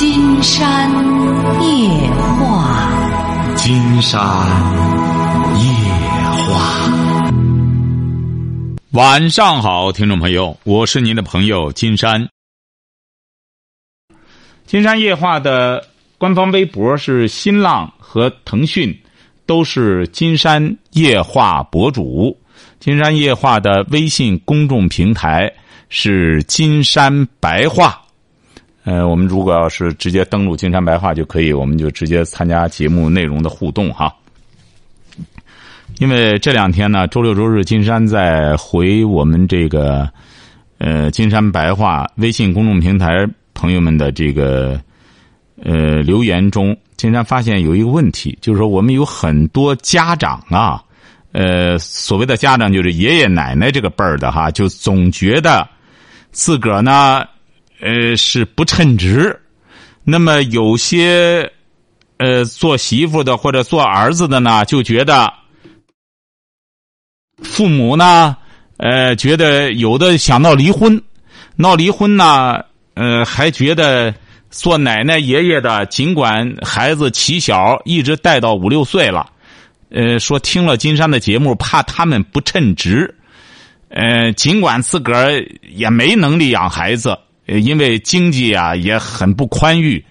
金山夜话，金山夜话。晚上好，听众朋友，我是您的朋友金山。金山夜话的官方微博是新浪和腾讯，都是金山夜话博主。金山夜话的微信公众平台是金山白话。呃，我们如果要是直接登录金山白话就可以，我们就直接参加节目内容的互动哈。因为这两天呢，周六周日，金山在回我们这个呃金山白话微信公众平台朋友们的这个呃留言中，金山发现有一个问题，就是说我们有很多家长啊，呃，所谓的家长就是爷爷奶奶这个辈儿的哈，就总觉得自个儿呢。呃，是不称职。那么有些呃做媳妇的或者做儿子的呢，就觉得父母呢，呃，觉得有的想闹离婚，闹离婚呢，呃，还觉得做奶奶爷爷的，尽管孩子起小，一直带到五六岁了，呃，说听了金山的节目，怕他们不称职，呃，尽管自个儿也没能力养孩子。因为经济啊也很不宽裕，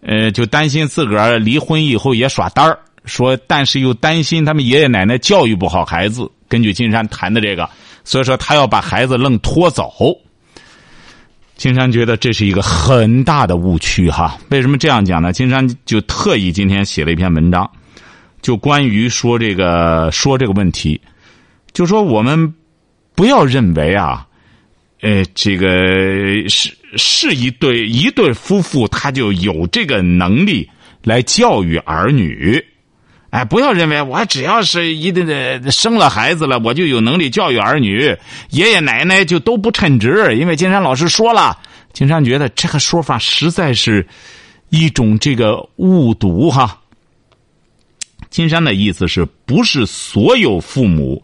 呃，就担心自个儿离婚以后也耍单儿，说，但是又担心他们爷爷奶奶教育不好孩子。根据金山谈的这个，所以说他要把孩子愣拖走。金山觉得这是一个很大的误区哈。为什么这样讲呢？金山就特意今天写了一篇文章，就关于说这个说这个问题，就说我们不要认为啊。呃，这个是是一对一对夫妇，他就有这个能力来教育儿女。哎，不要认为我只要是一定的生了孩子了，我就有能力教育儿女。爷爷奶奶就都不称职，因为金山老师说了，金山觉得这个说法实在是一种这个误读哈。金山的意思是不是所有父母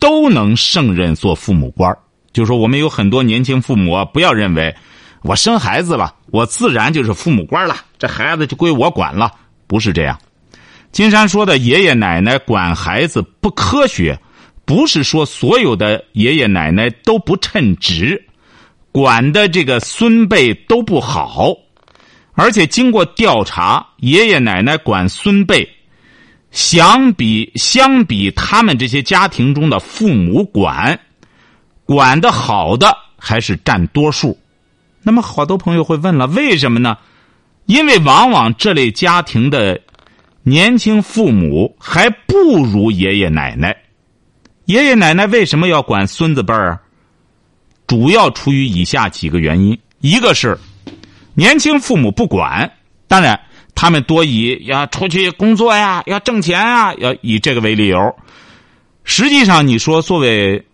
都能胜任做父母官儿？就说我们有很多年轻父母啊，不要认为我生孩子了，我自然就是父母官了，这孩子就归我管了，不是这样。金山说的爷爷奶奶管孩子不科学，不是说所有的爷爷奶奶都不称职，管的这个孙辈都不好，而且经过调查，爷爷奶奶管孙辈，相比相比他们这些家庭中的父母管。管的好的还是占多数，那么好多朋友会问了，为什么呢？因为往往这类家庭的年轻父母还不如爷爷奶奶。爷爷奶奶为什么要管孙子辈儿？主要出于以下几个原因：一个是年轻父母不管，当然他们多以要出去工作呀，要挣钱啊，要以这个为理由。实际上，你说作为。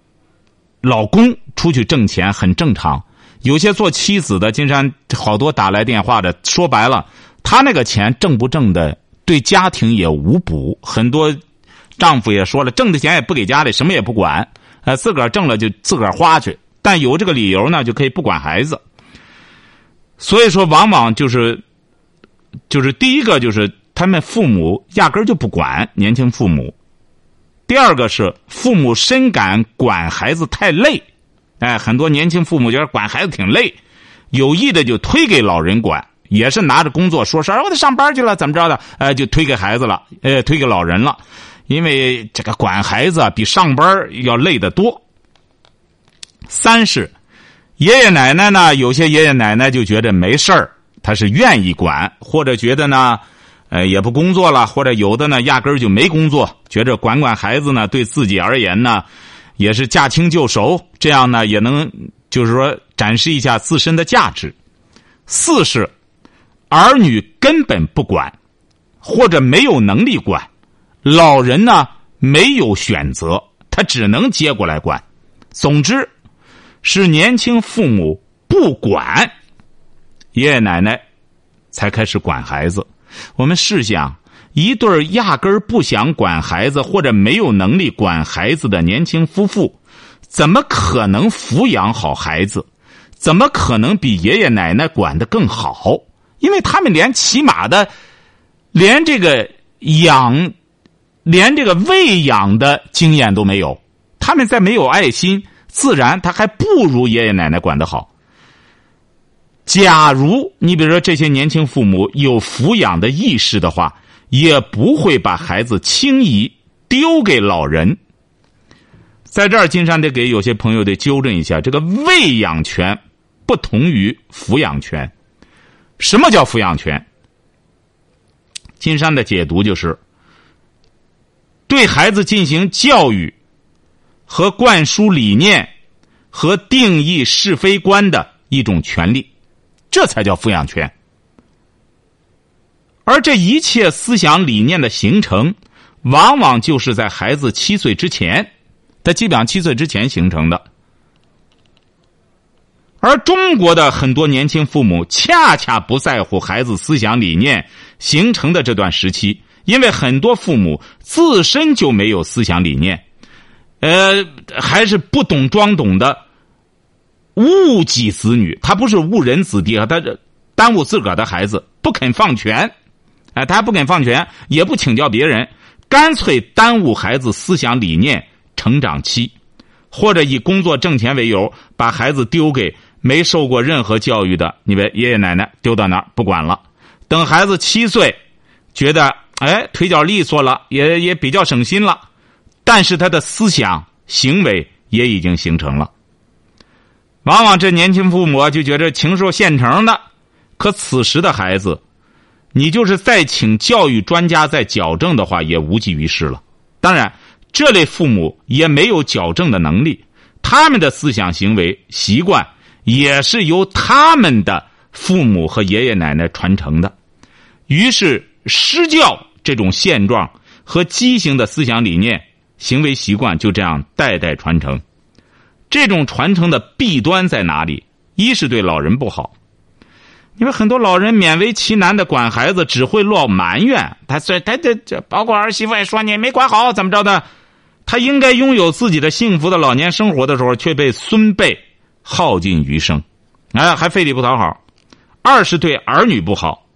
老公出去挣钱很正常，有些做妻子的，金山好多打来电话的，说白了，他那个钱挣不挣的，对家庭也无补。很多丈夫也说了，挣的钱也不给家里，什么也不管，呃，自个儿挣了就自个儿花去，但有这个理由呢，就可以不管孩子。所以说，往往就是，就是第一个就是他们父母压根就不管年轻父母。第二个是父母深感管孩子太累，哎，很多年轻父母觉得管孩子挺累，有意的就推给老人管，也是拿着工作说事儿，我得上班去了，怎么着的，呃，就推给孩子了，呃，推给老人了，因为这个管孩子比上班要累得多。三是爷爷奶奶呢，有些爷爷奶奶就觉得没事儿，他是愿意管，或者觉得呢。呃，也不工作了，或者有的呢，压根儿就没工作，觉着管管孩子呢，对自己而言呢，也是驾轻就熟，这样呢，也能就是说展示一下自身的价值。四是儿女根本不管，或者没有能力管，老人呢没有选择，他只能接过来管。总之，是年轻父母不管，爷爷奶奶才开始管孩子。我们试想，一对压根儿不想管孩子或者没有能力管孩子的年轻夫妇，怎么可能抚养好孩子？怎么可能比爷爷奶奶管的更好？因为他们连起码的，连这个养，连这个喂养的经验都没有。他们在没有爱心，自然他还不如爷爷奶奶管得好。假如你比如说这些年轻父母有抚养的意识的话，也不会把孩子轻易丢给老人。在这儿，金山得给有些朋友得纠正一下，这个喂养权不同于抚养权。什么叫抚养权？金山的解读就是，对孩子进行教育和灌输理念和定义是非观的一种权利，这才叫抚养权。而这一切思想理念的形成，往往就是在孩子七岁之前。他基本上七岁之前形成的，而中国的很多年轻父母恰恰不在乎孩子思想理念形成的这段时期，因为很多父母自身就没有思想理念，呃，还是不懂装懂的误己子女。他不是误人子弟啊，他这耽误自个儿的孩子，不肯放权，哎，他还不肯放权，也不请教别人，干脆耽误孩子思想理念。成长期，或者以工作挣钱为由，把孩子丢给没受过任何教育的你们爷爷奶奶，丢到那儿不管了。等孩子七岁，觉得哎腿脚利索了，也也比较省心了，但是他的思想行为也已经形成了。往往这年轻父母就觉得禽兽现成的，可此时的孩子，你就是再请教育专家再矫正的话，也无济于事了。当然。这类父母也没有矫正的能力，他们的思想行为习惯也是由他们的父母和爷爷奶奶传承的，于是施教这种现状和畸形的思想理念、行为习惯就这样代代传承。这种传承的弊端在哪里？一是对老人不好，因为很多老人勉为其难的管孩子，只会落埋怨。他这他这这，包括儿媳妇也说你没管好，怎么着的。他应该拥有自己的幸福的老年生活的时候，却被孙辈耗尽余生，哎，还费力不讨好。二是对儿女不好，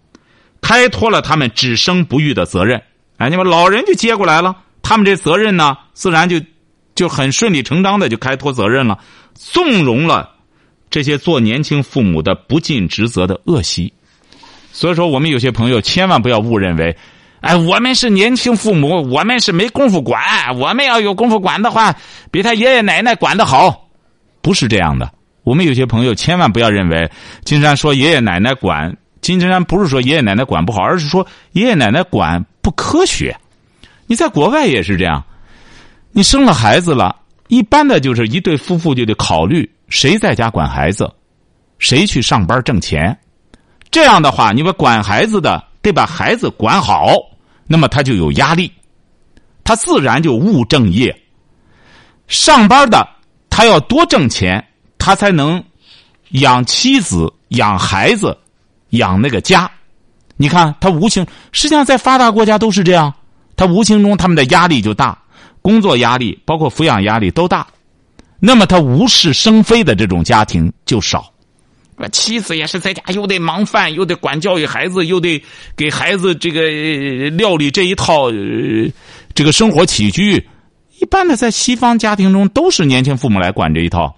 开脱了他们只生不育的责任，哎，你们老人就接过来了，他们这责任呢，自然就就很顺理成章的就开脱责任了，纵容了这些做年轻父母的不尽职责的恶习。所以说，我们有些朋友千万不要误认为。哎，我们是年轻父母，我们是没工夫管。我们要有功夫管的话，比他爷爷奶奶管的好，不是这样的。我们有些朋友千万不要认为金山说爷爷奶奶管，金山不是说爷爷奶奶管不好，而是说爷爷奶奶管不科学。你在国外也是这样，你生了孩子了，一般的就是一对夫妇就得考虑谁在家管孩子，谁去上班挣钱。这样的话，你把管孩子的得把孩子管好。那么他就有压力，他自然就务正业。上班的他要多挣钱，他才能养妻子、养孩子、养那个家。你看，他无形实际上在发达国家都是这样，他无形中他们的压力就大，工作压力包括抚养压力都大。那么他无事生非的这种家庭就少。妻子也是在家，又得忙饭，又得管教育孩子，又得给孩子这个料理这一套，这个生活起居。一般的在西方家庭中，都是年轻父母来管这一套。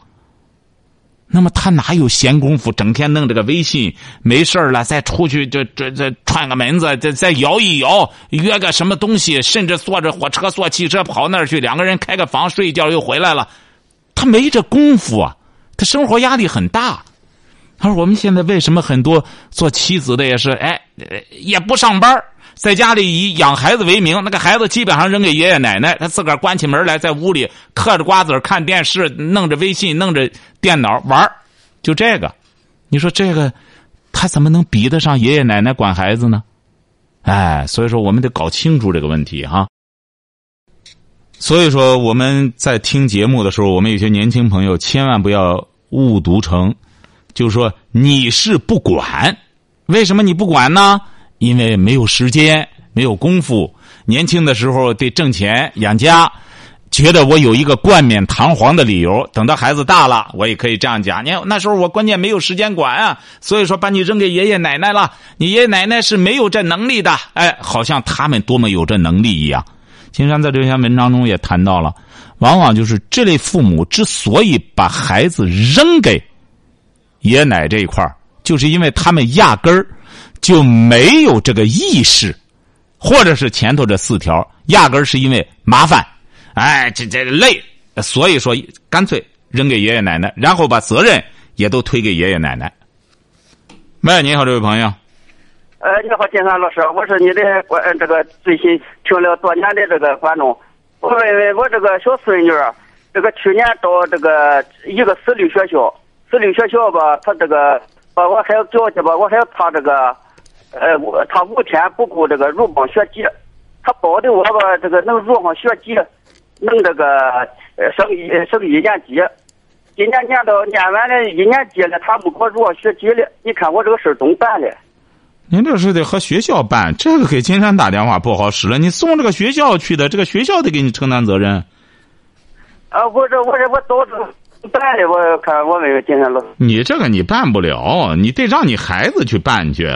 那么他哪有闲工夫，整天弄这个微信？没事了，再出去这这这串个门子，再再摇一摇，约个什么东西，甚至坐着火车、坐汽车跑那儿去，两个人开个房睡一觉又回来了。他没这功夫啊，他生活压力很大。他说：“我们现在为什么很多做妻子的也是哎，也不上班，在家里以养孩子为名，那个孩子基本上扔给爷爷奶奶，他自个儿关起门来，在屋里嗑着瓜子看电视，弄着微信，弄着电脑玩就这个。你说这个，他怎么能比得上爷爷奶奶管孩子呢？哎，所以说我们得搞清楚这个问题哈。所以说我们在听节目的时候，我们有些年轻朋友千万不要误读成。”就是说你是不管，为什么你不管呢？因为没有时间，没有功夫。年轻的时候得挣钱养家，觉得我有一个冠冕堂皇的理由，等到孩子大了，我也可以这样讲。你看那时候我关键没有时间管啊，所以说把你扔给爷爷奶奶了。你爷爷奶奶是没有这能力的，哎，好像他们多么有这能力一样。金山在这篇文章中也谈到了，往往就是这类父母之所以把孩子扔给爷奶这一块就是因为他们压根儿就没有这个意识，或者是前头这四条，压根儿是因为麻烦。哎，这这累，所以说干脆扔给爷爷奶奶，然后把责任也都推给爷爷奶奶。喂，你好，这位朋友。呃，你好，金山老师，我是你的观这个最新听了多年的这个观众。我问问我这个小孙女，这个去年到这个一个私立学校，私立学校吧，他这个把我孩子叫去吧，我还要他这个，呃，我他五天不顾这个入帮学籍，他保的我吧，这个能入上学籍。弄这个呃升一升一年级，今年念到念完了一年级了，他不给我入学籍了。你看我这个事怎么办呢？您这是得和学校办，这个给金山打电话不好使了。你送这个学校去的，这个学校得给你承担责任。啊，我这我这我到这办的，我看我问问金山老师。你这个你办不了，你得让你孩子去办去。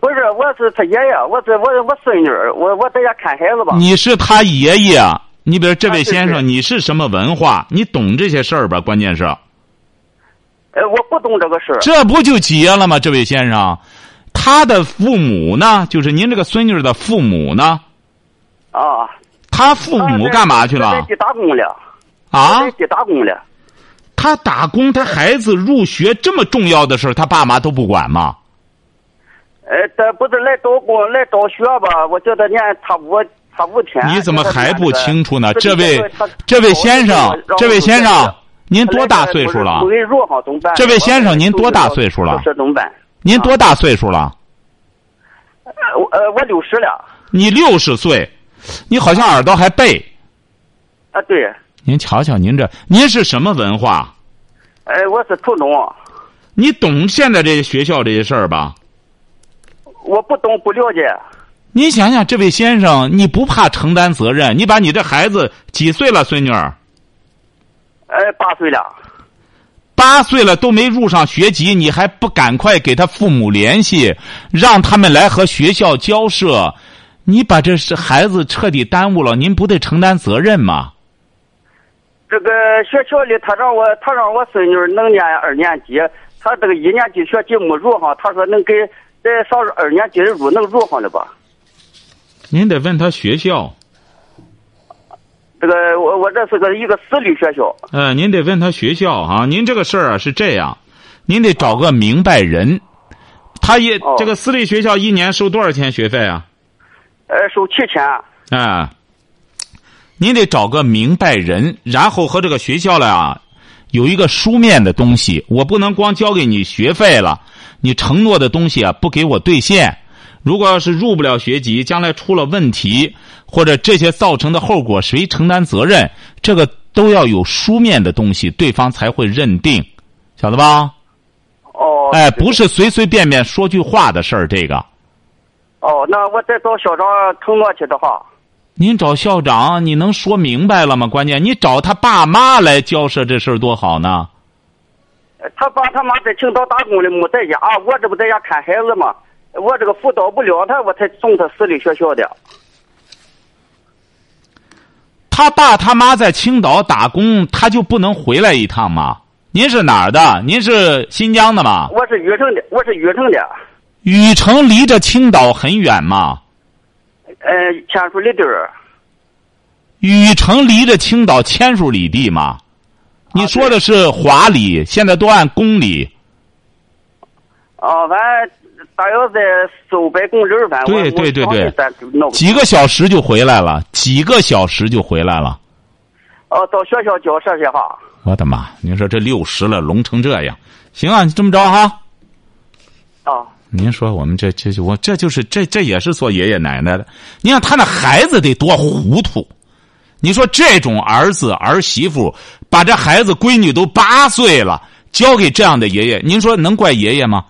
呃，不是，我是他爷爷，我是我我孙女，我我在家看孩子吧。你是他爷爷，你比如这位先生，你是什么文化？你懂这些事儿吧？关键是。呃，我不懂这个事儿。这不就结了吗？这位先生，他的父母呢？就是您这个孙女的父母呢？啊。他父母干嘛去了？在打工了。啊。在打工了。他打工，他孩子入学这么重要的事儿，他爸妈都不管吗？呃，这不是来找工来找学吧？我叫他念差五差五天。你怎么还不清楚呢？这位这位先生，这位先生，您多大岁数了？这位先生，您多大岁数了？怎么办？您多大岁数了？我呃，我六十了。你六十岁，你好像耳朵还背。啊，对。您瞧瞧，您这您是什么文化？哎，我是初中。你懂现在这些学校这些事儿吧？我不懂不了解。你想想，这位先生，你不怕承担责任？你把你这孩子几岁了，孙女儿？哎，八岁了。八岁了都没入上学籍，你还不赶快给他父母联系，让他们来和学校交涉？你把这是孩子彻底耽误了，您不得承担责任吗？这个学校里，他让我他让我孙女能念二年级，他这个一年级学籍没入上，他说能给。在上二年级的入能入上了吧？您得问他学校。这个我我这是个一个私立学校。呃，您得问他学校啊。您这个事儿啊是这样，您得找个明白人。他一这个私立学校一年收多少钱学费啊？呃，收七千。啊，您得找个明白人，然后和这个学校了啊有一个书面的东西。我不能光交给你学费了。你承诺的东西啊，不给我兑现，如果要是入不了学籍，将来出了问题，或者这些造成的后果，谁承担责任？这个都要有书面的东西，对方才会认定，晓得吧？哦。哎，不是随随便便说句话的事儿，这个。哦，那我再找校长承诺去的话。您找校长，你能说明白了吗？关键你找他爸妈来交涉这事儿多好呢。他爸他妈在青岛打工的，没在家。我这不在家看孩子吗？我这个辅导不了他，我才送他私立学校的。他爸他妈在青岛打工，他就不能回来一趟吗？您是哪儿的？您是新疆的吗？我是禹城的，我是禹城的。禹城离着青岛很远吗？呃，千数里地儿。禹城离着青岛千数里地吗？你说的是华里，现在都按公里。哦，反正大约在四五百公里反正对对对对，几个小时就回来了，几个小时就回来了。哦，到学校交涉去哈。我的妈！你说这六十了，聋成这样，行啊，你这么着哈。哦。您说我们这这我这就是这这也是做爷爷奶奶的，你看他那孩子得多糊涂。你说这种儿子儿媳妇把这孩子闺女都八岁了交给这样的爷爷，您说能怪爷爷吗？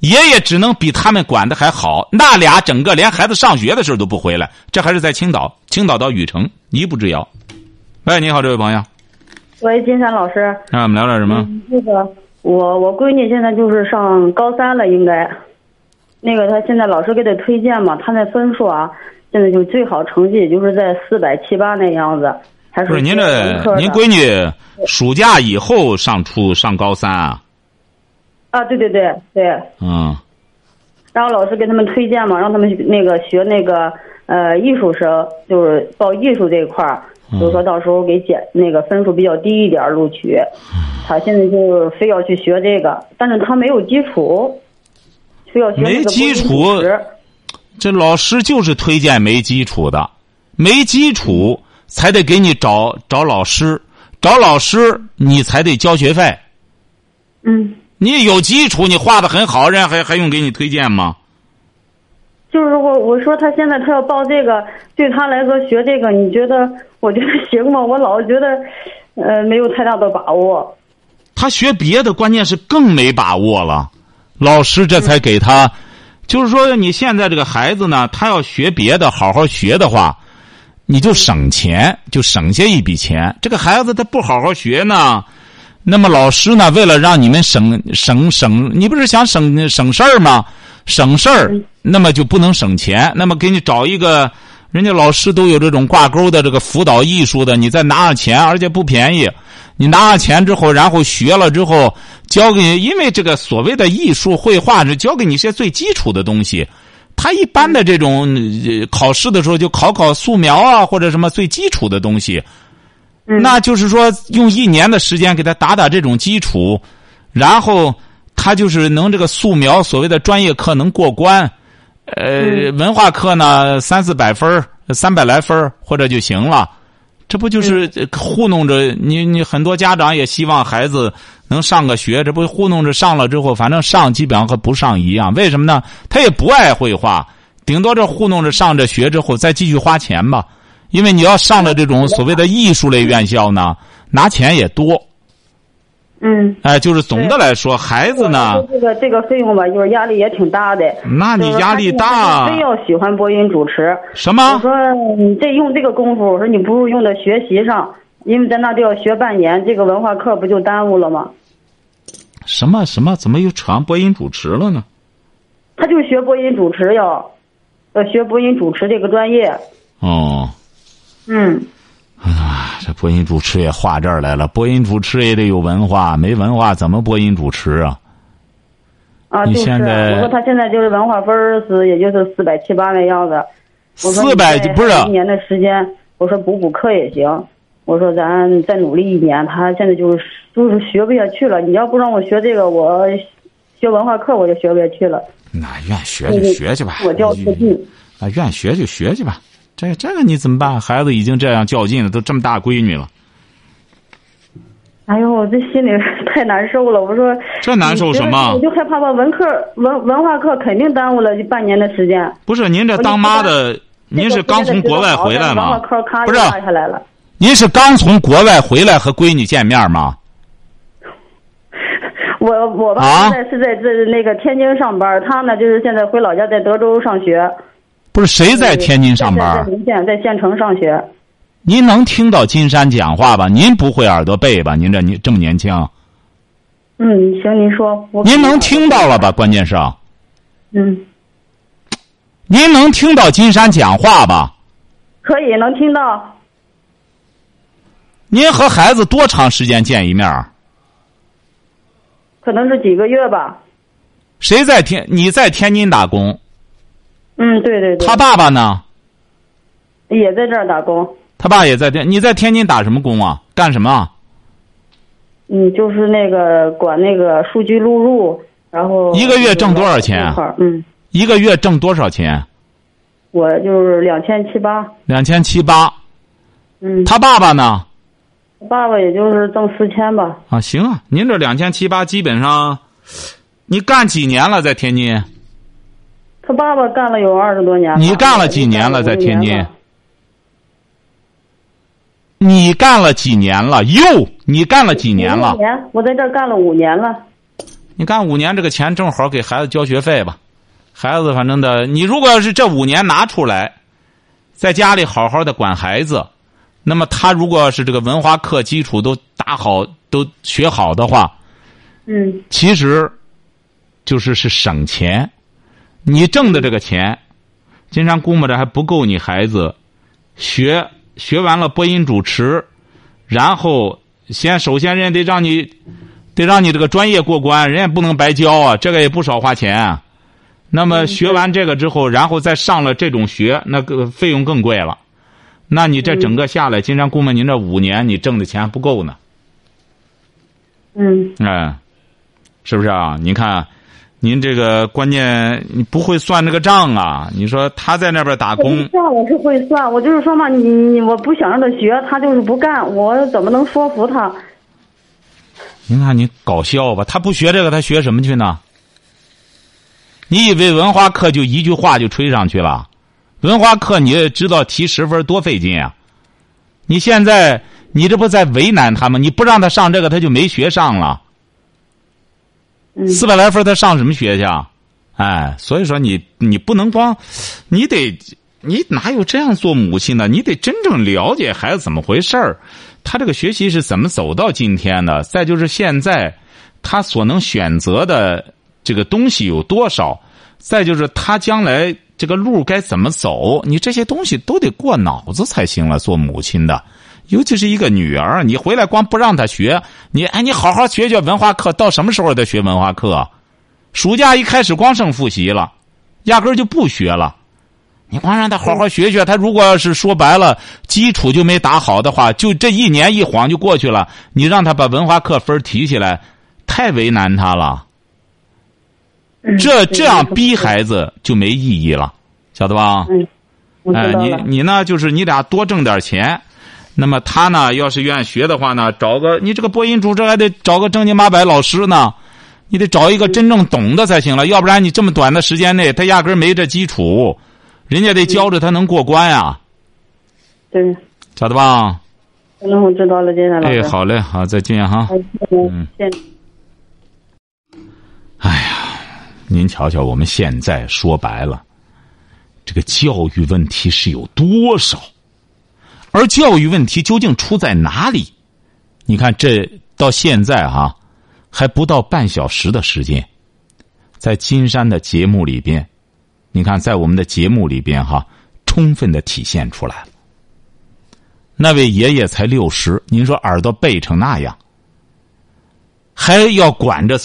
爷爷只能比他们管的还好。那俩整个连孩子上学的时候都不回来，这还是在青岛，青岛到禹城一步之遥。喂，你好，这位朋友。喂，金山老师。那我们聊点什么？那个，我我闺女现在就是上高三了，应该。那个，他现在老师给他推荐嘛，他那分数啊，现在就最好成绩就是在四百七八那样子。还不是您这，您闺女暑假以后上初上高三啊？啊，对对对对。嗯。然后老师给他们推荐嘛，让他们那个学那个呃艺术生，就是报艺术这一块儿。就是说到时候给减那个分数比较低一点录取，他现在就是非要去学这个，但是他没有基础，非要学没基础。这老师就是推荐没基础的，没基础才得给你找找老师，找老师你才得交学费。嗯。你有基础，你画的很好，人家还还用给你推荐吗？就是我我说他现在他要报这个，对他来说学这个，你觉得？我觉得行吗？我老觉得，呃，没有太大的把握。他学别的，关键是更没把握了。老师这才给他，就是说，你现在这个孩子呢，他要学别的，好好学的话，你就省钱，就省下一笔钱。这个孩子他不好好学呢，那么老师呢，为了让你们省省省，你不是想省省事儿吗？省事儿，那么就不能省钱。那么给你找一个。人家老师都有这种挂钩的这个辅导艺术的，你再拿上钱，而且不便宜。你拿上钱之后，然后学了之后，教给你，因为这个所谓的艺术绘画是教给你一些最基础的东西。他一般的这种考试的时候就考考素描啊，或者什么最基础的东西。那就是说，用一年的时间给他打打这种基础，然后他就是能这个素描所谓的专业课能过关。呃，文化课呢，三四百分三百来分或者就行了，这不就是糊弄着你？你很多家长也希望孩子能上个学，这不糊弄着上了之后，反正上基本上和不上一样。为什么呢？他也不爱绘画，顶多这糊弄着上着学之后再继续花钱吧。因为你要上了这种所谓的艺术类院校呢，拿钱也多。嗯，哎，就是总的来说，孩子呢，这个这个费用吧，就是压力也挺大的。那你压力大，非要喜欢播音主持。什么？我说你这用这个功夫，我说你不如用在学习上，因为在那都要学半年，这个文化课不就耽误了吗？什么什么？怎么又扯上播音主持了呢？他就学播音主持要，要学播音主持这个专业。哦。嗯。啊，这播音主持也画这儿来了。播音主持也得有文化，没文化怎么播音主持啊？啊，就是。我说他现在就是文化分是，也就是四百七八那样子。四百不是。一年的时间，我说补补课也行。我说咱再努力一年，他现在就是就是学不下去了。你要不让我学这个，我学文化课我就学不下去了。那愿学就学去吧。我较自劲。啊，愿学就学去吧。这这个你怎么办？孩子已经这样较劲了，都这么大闺女了。哎呦，我这心里 太难受了。我说这难受什么？我就害怕把文科文文化课肯定耽误了半年的时间。不是您这当妈的，您是刚从国外回来吗？不是，下来了。您是刚从国外回来和闺女见面吗？我我吧现在是在这那个天津上班，他呢就是现在回老家在德州上学。不是谁在天津上班？在县，在县城上学。您能听到金山讲话吧？您不会耳朵背吧？您这您这么年轻。嗯，行，您说。您能听到了吧？关键是。嗯。您能听到金山讲话吧？可以，能听到。您和孩子多长时间见一面？可能是几个月吧。谁在天？你在天津打工？嗯，对对对。他爸爸呢？也在这儿打工。他爸也在天，你在天津打什么工啊？干什么？嗯，就是那个管那个数据录入，然后一个月挣多少钱？嗯，一个月挣多少钱？我就是两千七八。两千七八。嗯。他爸爸呢？爸爸也就是挣四千吧。啊，行啊，您这两千七八基本上，你干几年了在天津？他爸爸干了有二十多年了。你干了几年了，在天津？你干了几年了？哟，你干了几年了？年，我在这儿干了五年了。你干五年这个钱正好给孩子交学费吧。孩子反正的，你如果要是这五年拿出来，在家里好好的管孩子，那么他如果是这个文化课基础都打好、都学好的话，嗯其实就是是省钱。你挣的这个钱，金山估摸着还不够你孩子学学完了播音主持，然后先首先人家得让你得让你这个专业过关，人家不能白教啊，这个也不少花钱啊。那么学完这个之后，然后再上了这种学，那个费用更贵了。那你这整个下来，金山估摸您这五年你挣的钱还不够呢。嗯哎，是不是啊？您看，您这个关键你不会算这个账啊？你说他在那边打工，算我是会算，我就是说嘛，你你我不想让他学，他就是不干，我怎么能说服他？您看你搞笑吧？他不学这个，他学什么去呢？你以为文化课就一句话就吹上去了？文化课你也知道提十分多费劲啊！你现在你这不在为难他吗？你不让他上这个，他就没学上了。四百来分，他上什么学去啊？哎，所以说你你不能光，你得你哪有这样做母亲的？你得真正了解孩子怎么回事儿，他这个学习是怎么走到今天的？再就是现在他所能选择的这个东西有多少？再就是他将来这个路该怎么走？你这些东西都得过脑子才行了。做母亲的，尤其是一个女儿，你回来光不让她学，你哎，你好好学学文化课，到什么时候再学文化课？暑假一开始光剩复习了，压根儿就不学了。你光让他好好学学，他如果要是说白了基础就没打好的话，就这一年一晃就过去了。你让他把文化课分提起来，太为难他了。嗯这这样逼孩子就没意义了，晓得吧？嗯，哎，你。你呢？就是你俩多挣点钱，那么他呢，要是愿意学的话呢，找个你这个播音主持还得找个正经八百老师呢，你得找一个真正懂的才行了，要不然你这么短的时间内，他压根儿没这基础，人家得教着他能过关呀，对，咋的吧？那我知道了，金山老师。哎，好嘞，好，再见哈。好，嗯，谢谢。哎呀，您瞧瞧，我们现在说白了，这个教育问题是有多少？而教育问题究竟出在哪里？你看，这到现在哈、还不到半小时的时间，在金山的节目里边，你看，在我们的节目里边哈、充分的体现出来了。那位爷爷才六十，您说耳朵背成那样，还要管着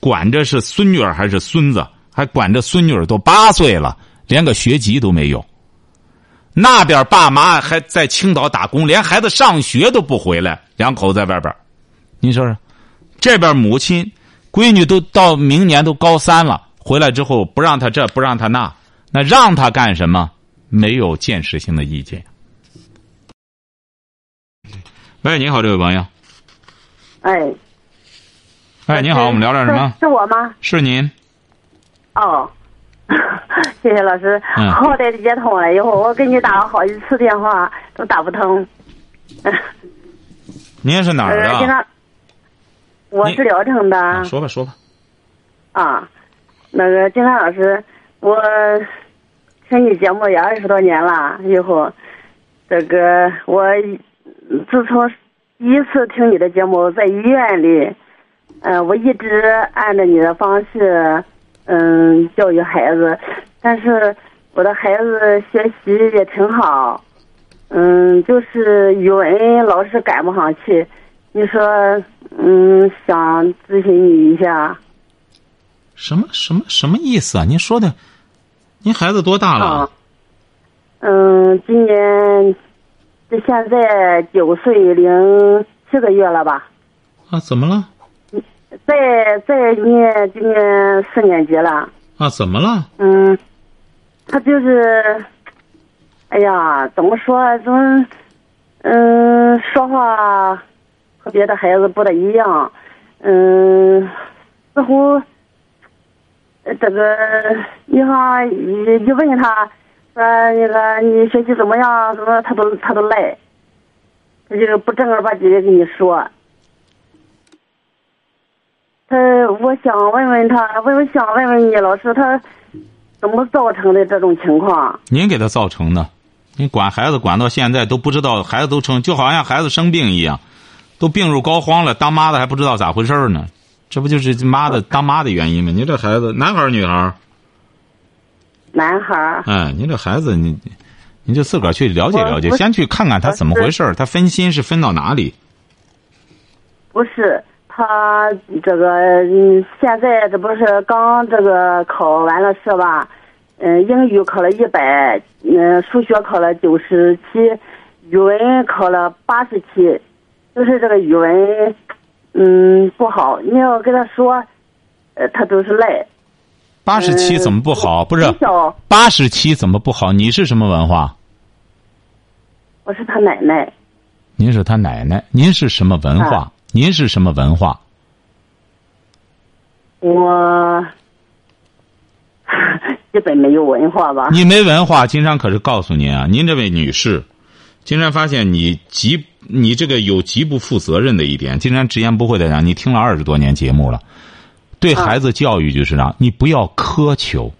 管着是孙女儿还是孙子，还管着孙女儿都八岁了，连个学籍都没有。那边爸妈还在青岛打工，连孩子上学都不回来，两口子在外边。你说说，这边母亲闺女都到明年都高三了，回来之后不让他这不让他那，那让他干什么？没有建设性的意见。喂，你好，这位朋友。哎，哎，你好，我们聊点什么？是我吗？是您。哦，谢谢老师。嗯好歹的接通了以后，我给你打了好几次电话都打不通。您是哪儿的？常，我是聊城的啊说吧，说吧。啊。那个金兰老师，我听你节目也二十多年了，以后，这个我自从第一次听你的节目，在医院里，嗯、我一直按照你的方式，嗯，教育孩子，但是我的孩子学习也挺好，嗯，就是语文老是赶不上去，你说，嗯，想咨询你一下。什么什么什么意思啊？您说的，您孩子多大了？啊，嗯，今年这现在九岁零七个月了吧？啊，怎么了？在在念今年四年级了。啊，怎么了？嗯，他就是，哎呀，怎么说怎么，嗯，说话和别的孩子不大一样，嗯，似乎，呃这个你看一一问他，说那个你学习怎么样？什么他都他都赖，他就是不正儿八经的跟你说。他他我想问问他，问问想问问你老师，他怎么造成的这种情况？您给他造成的，你管孩子管到现在都不知道，孩子都成就好像孩子生病一样，都病入膏肓了，当妈的还不知道咋回事儿呢，这不就是妈的当妈的原因吗？您这孩子，男孩儿女孩儿？男孩儿，哎，你这孩子，你你就自个儿去了解了解，我我先去看看他怎么回事儿，他分心是分到哪里？不是他这个，嗯，现在这不是刚这个考完了试吧？嗯，英语考了一百，嗯，数学考了九十七，语文考了八十七，就是这个语文，嗯，不好。你要跟他说，呃，他都是赖。八十七嗯怎么不好？不是八十七怎么不好？你是什么文化？我是他奶奶，您是他奶奶，您是什么文化？啊您是什么文化？我 基本没有文化吧？你没文化，金山可是告诉您啊，您这位女士，金山发现你极你这个有极不负责任的一点。金山直言不讳的讲，你听了二十多年节目了，对孩子教育就是让你不要苛求。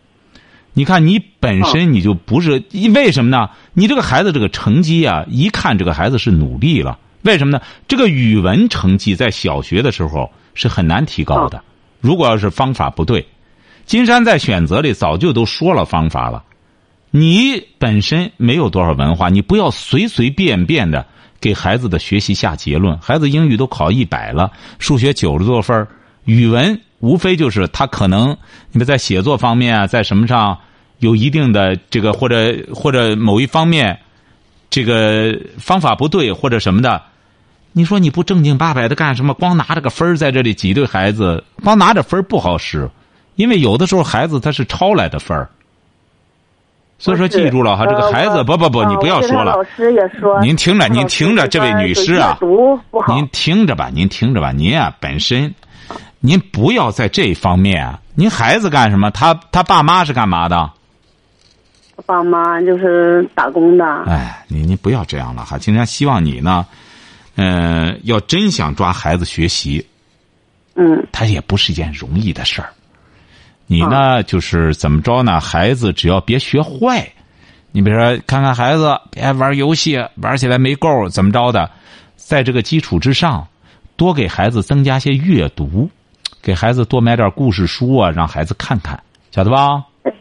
你看，你本身你就不是，为什么呢？你这个孩子这个成绩啊，一看这个孩子是努力了，为什么呢？这个语文成绩在小学的时候是很难提高的，如果要是方法不对，金山在选择里早就都说了方法了。你本身没有多少文化，你不要随随便便的给孩子的学习下结论。孩子英语都考一百了，数学九十多分儿语文无非就是他可能你们在写作方面啊，在什么上有一定的这个或者或者某一方面这个方法不对或者什么的。你说你不正经八百的干什么？光拿着个分儿在这里挤兑孩子，光拿着分儿不好使，因为有的时候孩子他是抄来的分儿。所以说，记住了哈，这个呃孩子不不不，啊你不要说了老。师也说，您听着，您听着，这位女士啊，读不好，您听着吧，您听着吧，您啊本身，您不要在这方面啊。您孩子干什么？他他爸妈是干嘛的？爸妈就是打工的。哎，你你不要这样了哈。今天希望你呢，嗯、要真想抓孩子学习，嗯它也不是一件容易的事儿。你呢，就是怎么着呢？孩子只要别学坏，你比如说，看看孩子别玩游戏，玩起来没够，怎么着的，在这个基础之上，多给孩子增加些阅读，给孩子多买点故事书啊，让孩子看看，晓得吧？哎，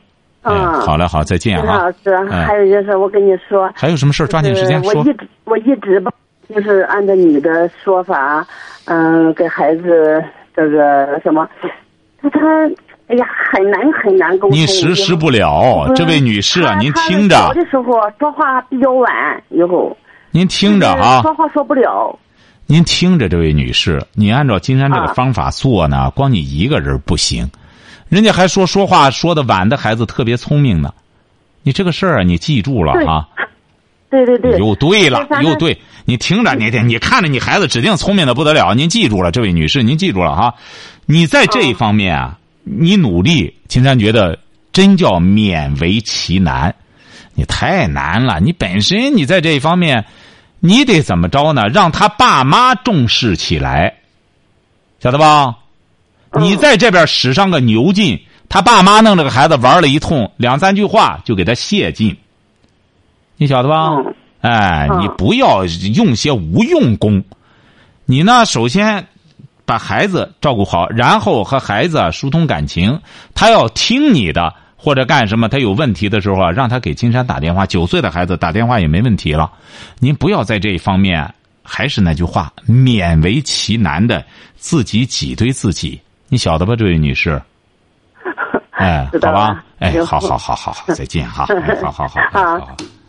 嗯，好嘞，好，再见啊老。师，哎还有就是我跟你说，还有什么事儿抓紧时间说我一。直我一直吧，就是按照你的说法，嗯，给孩子这个什么，他他，哎呀，很难很难沟通。你实施不了，这位女士啊，您听着小，的时候说话比较晚，以后您听着啊，说话说不了。您听着，这位女士，你按照金山这个啊方法做呢，光你一个人不行，人家还说说话说的晚的孩子特别聪明呢。你这个事儿啊，你记住了对啊。对对对，又对了又对，你听着，你你看着你孩子指定聪明的不得了。您记住了，这位女士，您记住了哈。你在这一方面啊，你努力，金山觉得真叫勉为其难。你太难了，你本身你在这一方面，你得怎么着呢？让他爸妈重视起来，晓得吧？你在这边使上个牛劲，他爸妈弄这个孩子玩了一通，两三句话就给他泄劲，你晓得吧？嗯哎，嗯你不要用些无用功。你呢，首先把孩子照顾好，然后和孩子啊疏通感情。他要听你的，或者干什么，他有问题的时候啊，让他给金山打电话。九岁的孩子打电话也没问题了。您不要在这一方面，还是那句话，勉为其难的自己挤兑自己。你晓得吧，这位女士？哎，好吧了，哎，好好好好好，再见哈，好好好好好。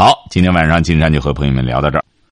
好，今天晚上金山就和朋友们聊到这儿。